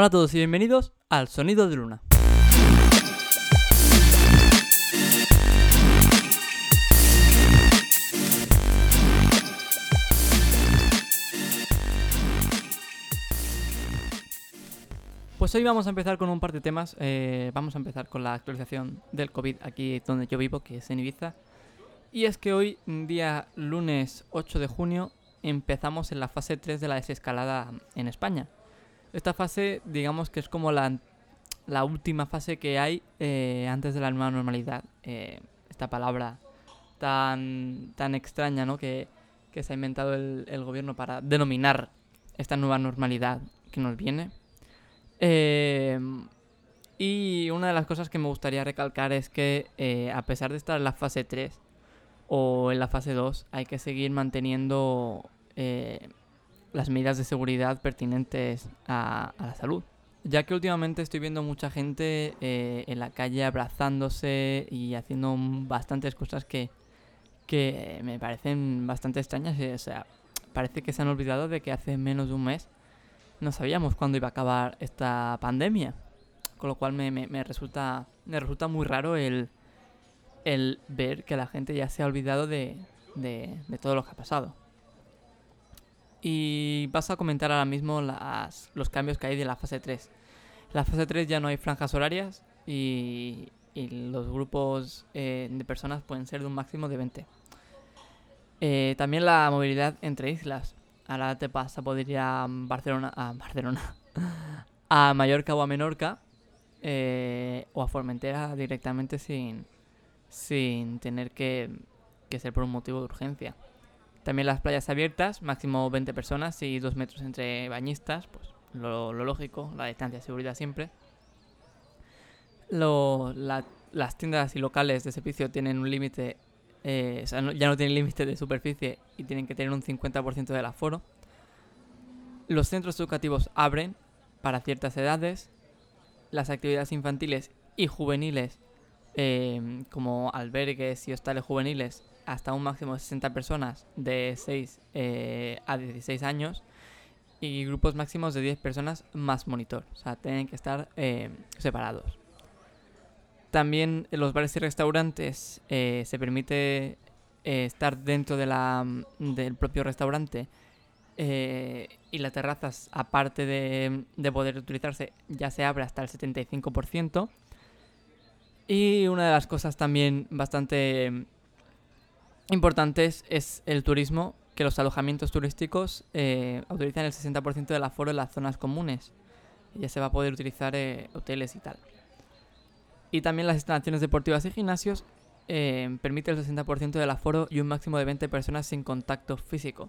Hola a todos y bienvenidos al Sonido de Luna. Pues hoy vamos a empezar con un par de temas. eh, vamos a empezar con la actualización del COVID aquí donde yo vivo, que es en Ibiza. Y es que hoy, día lunes 8 de junio, empezamos en la fase 3 de la desescalada en España. Esta fase, digamos que es como la, la última fase que hay eh, antes de la nueva normalidad. Eh, esta palabra tan, tan extraña ¿no? que, que se ha inventado el, el gobierno para denominar esta nueva normalidad que nos viene. Eh, y una de las cosas que me gustaría recalcar es que eh, a pesar de estar en la fase 3 o en la fase 2, hay que seguir manteniendo las medidas de seguridad pertinentes a, la salud. Ya que últimamente estoy viendo mucha gente eh, en la calle abrazándose y haciendo bastantes cosas que, que me parecen bastante extrañas. eh, O sea, parece que se han olvidado de que hace menos de un mes no sabíamos cuándo iba a acabar esta pandemia. Con lo cual me, me- me resulta, me resulta muy raro el, el ver que la gente ya se ha olvidado de, de- de todo lo que ha pasado. Y vas a comentar ahora mismo las, los cambios que hay de la fase 3. En la fase 3 ya no hay franjas horarias y, y los grupos eh, de personas pueden ser de un máximo de 20. Eh, también la movilidad entre islas. Ahora te vas a poder ir a Barcelona, a Barcelona, a Mallorca o a Menorca eh, o a Formentera directamente sin, sin tener que, que ser por un motivo de urgencia. También las playas abiertas, máximo 20 personas y 2 metros entre bañistas, pues lo, lógico, la distancia de seguridad siempre. Lo- la- las tiendas y locales de servicio tienen un límite, eh, ya no tienen límite de superficie y tienen que tener un 50% del aforo. Los centros educativos abren para ciertas edades. Las actividades infantiles y juveniles, eh, como albergues y hostales juveniles, hasta un máximo de 60 personas de 6 eh, a 16 años. Y grupos máximos de 10 personas más monitor. O sea, tienen que estar eh, separados. También en los bares y restaurantes eh, se permite estar dentro de la, del propio restaurante y las terrazas, aparte de, de poder utilizarse, ya se abre hasta el 75%. Y una de las cosas también bastante importantes es el turismo, que los alojamientos turísticos eh, utilizan el 60% del aforo en las zonas comunes. Ya se va a poder utilizar eh, hoteles y tal. Y también las instalaciones deportivas y gimnasios eh, permite el 60% del aforo y un máximo de 20 personas sin contacto físico,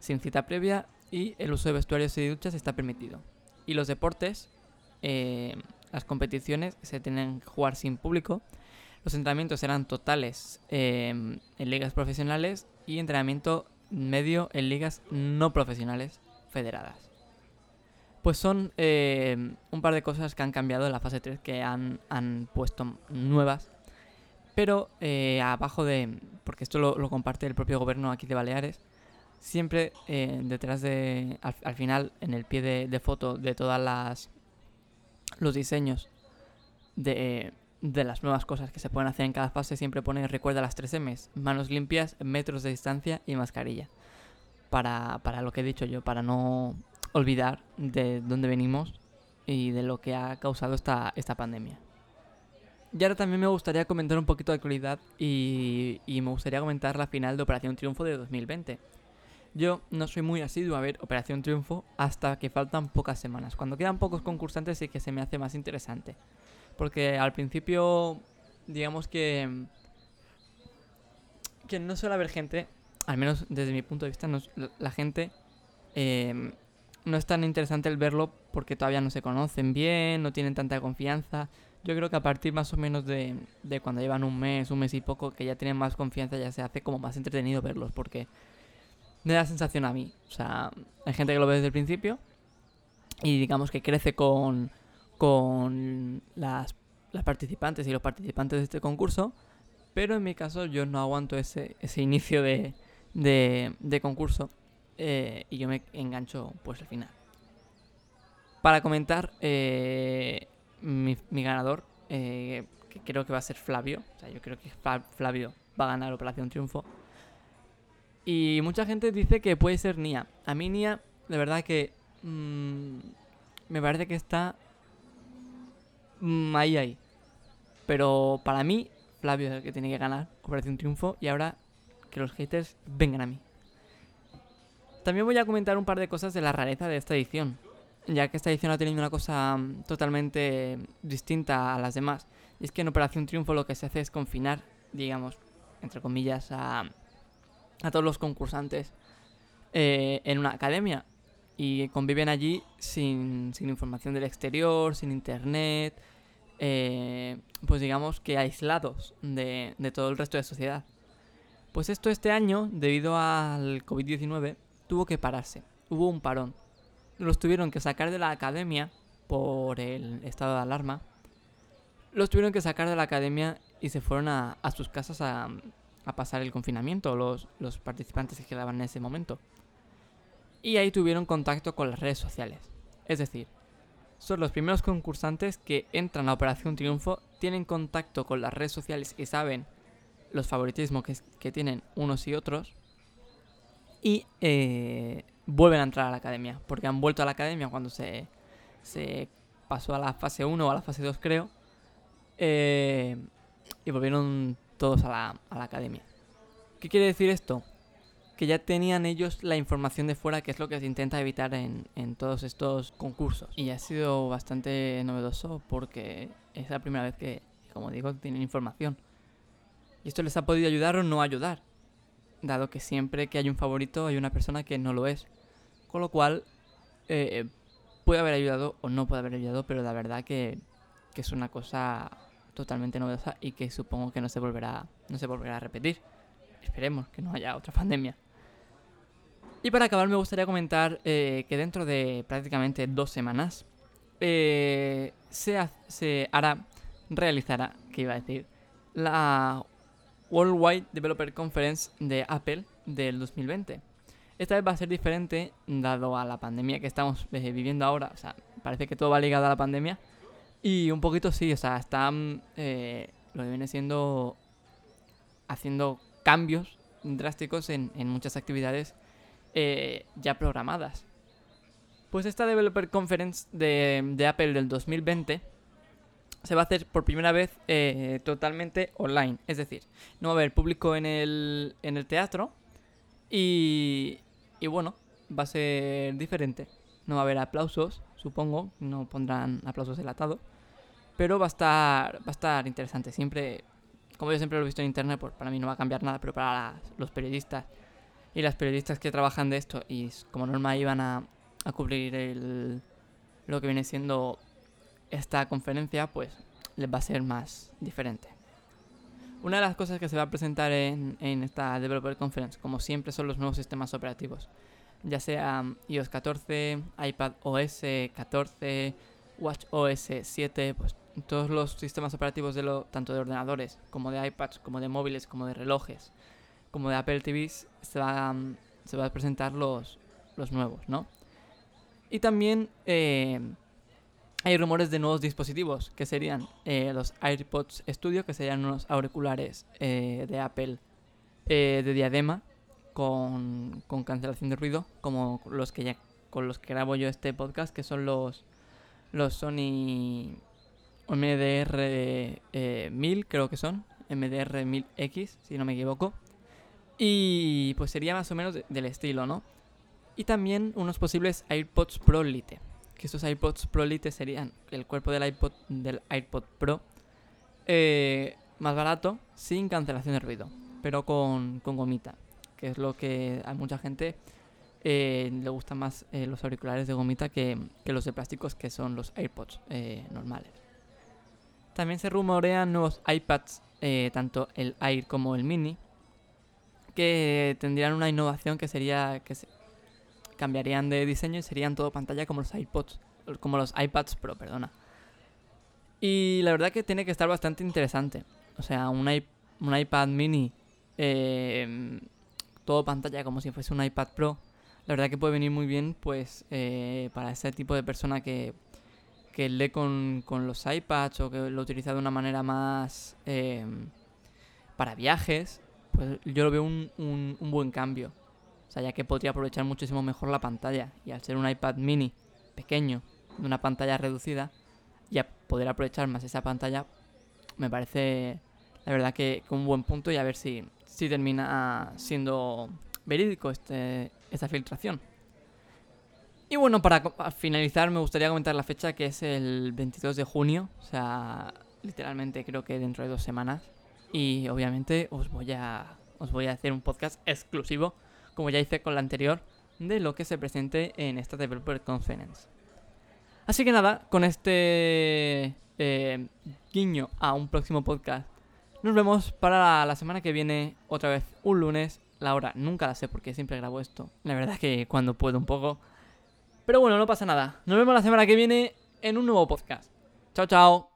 sin cita previa y el uso de vestuarios y duchas está permitido. Y los deportes, eh, las competiciones se tienen que jugar sin público. Los entrenamientos serán totales eh, en ligas profesionales y entrenamiento medio en ligas no profesionales federadas. Pues son eh, un par de cosas que han cambiado en la fase 3 que han, han puesto nuevas. Pero eh, abajo de. Porque esto lo, comparte el propio gobierno aquí de Baleares. Siempre eh, detrás de. Al, al final, en el pie de, de foto de todas las. Los diseños de, de las nuevas cosas que se pueden hacer en cada fase, siempre pone recuerda las 3 M's: manos limpias, metros de distancia y mascarilla. Para, para lo que he dicho yo, para no olvidar de dónde venimos y de lo que ha causado esta, esta pandemia. Y ahora también me gustaría comentar un poquito de actualidad y, y me gustaría comentar la final de Operación Triunfo de 2020. Yo no soy muy asiduo a ver Operación Triunfo hasta que faltan pocas semanas. Cuando quedan pocos concursantes sí que se me hace más interesante. Porque al principio, digamos que... Que no suele haber gente, al menos desde mi punto de vista, la- gente eh, no es tan interesante el verlo porque todavía no se conocen bien, no tienen tanta confianza. Yo creo que a partir más o menos de, de cuando llevan un mes, un mes y poco, que ya tienen más confianza, ya se hace como más entretenido verlos porque me da sensación a mí. O sea, hay gente que lo ve desde el principio y digamos que crece con, con las, participantes y los participantes de este concurso, pero en mi caso yo no aguanto ese, ese inicio de, de, concurso eh, y yo me engancho pues al final. Para comentar, eh, mi, mi ganador, eh, que creo que va a ser Flavio. O sea, yo creo que Fla- Flavio va a ganar Operación Triunfo. Y mucha gente dice que puede ser Nia. A mí Nia, de verdad que mm, me parece que está mm, ahí, ahí. Pero para mí, Flavio es el que tiene que ganar Operación Triunfo. Y ahora que los haters vengan a mí. También voy a comentar un par de cosas de la rareza de esta edición. Ya que esta edición ha tenido una cosa mm, totalmente distinta a las demás. Y es que en Operación Triunfo lo que se hace es confinar, digamos, entre comillas, a, a todos los concursantes eh, en una academia. Y conviven allí sin, sin información del exterior, sin internet, eh, pues digamos que aislados de, todo el resto de sociedad. Pues esto este año, debido al COVID-19, tuvo que pararse. Hubo un parón. Los tuvieron que sacar de la academia por el estado de alarma. Los tuvieron que sacar de la academia y se fueron a, sus casas a, a pasar el confinamiento, los, los participantes que quedaban en ese momento. Y ahí tuvieron contacto con las redes sociales. Es decir, son los primeros concursantes que entran a Operación Triunfo, tienen contacto con las redes sociales y saben los favoritismos que, que tienen unos y otros. Y eh, vuelven a entrar a la academia. Porque han vuelto a la academia cuando se, se pasó a la fase 1 o a la fase 2 creo. Eh, y volvieron todos a la, a la academia. ¿Qué quiere decir esto? Que ya tenían ellos la información de fuera, que es lo que se intenta evitar en, en todos estos concursos. Y ha sido bastante novedoso porque es la primera vez que, como digo, tienen información. Y esto les ha podido ayudar o no ayudar. Dado que siempre que hay un favorito hay una persona que no lo es. Con lo cual, eh, puede haber ayudado o no puede haber ayudado, pero la verdad que, que es una cosa totalmente novedosa y que supongo que no se volverá, no se volverá a repetir. Esperemos que no haya otra pandemia. Y para acabar me gustaría comentar eh, que dentro de prácticamente dos semanas eh, se, ha- se hará, realizará, que iba a decir, la Worldwide Developer Conference de Apple del 2020. Esta vez va a ser diferente dado a la pandemia que estamos eh, viviendo ahora. O sea, parece que todo va ligado a la pandemia. Y un poquito sí, o sea, están lo que viene siendo haciendo cambios drásticos en, en muchas actividades eh, ya programadas. Pues esta Developer Conference de, de Apple del 2020 se va a hacer por primera vez eh, totalmente online. Es decir, no va a haber público en el, en el teatro y, y bueno, va a ser diferente. No va a haber aplausos, supongo, no pondrán aplausos enlatados. Pero va a estar, va a estar interesante. Siempre, como yo siempre lo he visto en internet, pues para mí no va a cambiar nada, pero para los periodistas y las periodistas que trabajan de esto y como norma iban a, a cubrir el, lo que viene siendo esta conferencia, pues les va a ser más diferente. Una de las cosas que se va a presentar en, en esta Developer Conference, como siempre, son los nuevos sistemas operativos. Ya sea mm, iOS 14, iPad OS 14, Watch OS 7, pues todos los sistemas operativos de lo, tanto de ordenadores como de iPads, como de móviles, como de relojes, como de Apple TVs, se va, se va a presentar los, los nuevos, ¿no? Y también eh, hay rumores de nuevos dispositivos, que serían eh, los AirPods Studio, que serían unos auriculares eh, de Apple de diadema con, con cancelación de ruido, como los que ya con los que grabo yo este podcast, que son los los Sony MDR eh, 1000, creo que son, MDR 1000X, si no me equivoco. Y pues sería más o menos de- del estilo, ¿no? Y también unos posibles AirPods Pro Lite. Que estos AirPods Pro Lite serían el cuerpo del iPod del iPod Pro eh, más barato, sin cancelación de ruido, pero con, con gomita, que es lo que a mucha gente eh, le gustan más eh, los auriculares de gomita que, que los de plásticos, que son los AirPods eh, normales. También se rumorean nuevos iPads, tanto el Air como el Mini, que tendrían una innovación que sería que se cambiarían de diseño y serían todo pantalla como los iPods, como los iPads Pro, perdona. Y la verdad que tiene que estar bastante interesante. O sea, un, i- un iPad mini, eh, todo pantalla como si fuese un iPad Pro, la verdad que puede venir muy bien pues eh, para ese tipo de persona que, que lee con, con, los iPads o que lo utiliza de una manera más eh, para viajes, pues yo lo veo un, un, buen cambio. O sea, ya que podría aprovechar muchísimo mejor la pantalla. Y al ser un iPad mini pequeño, de una pantalla reducida, y a poder aprovechar más esa pantalla, me parece la verdad que, un buen punto y a ver si, si termina siendo verídico este, esta filtración. Y bueno, para finalizar me gustaría comentar la fecha que es el 22 de junio, o sea, literalmente creo que dentro de dos semanas. Y obviamente os voy a, os voy a hacer un podcast exclusivo, como ya hice con la anterior, de lo que se presente en esta Developer Conference. Así que nada, con este eh, guiño a un próximo podcast, nos vemos para la semana que viene, otra vez un lunes, la hora nunca la sé porque siempre grabo esto. La verdad es que cuando puedo un poco. Pero bueno, no pasa nada. Nos vemos la semana que viene en un nuevo podcast. Chao, chao.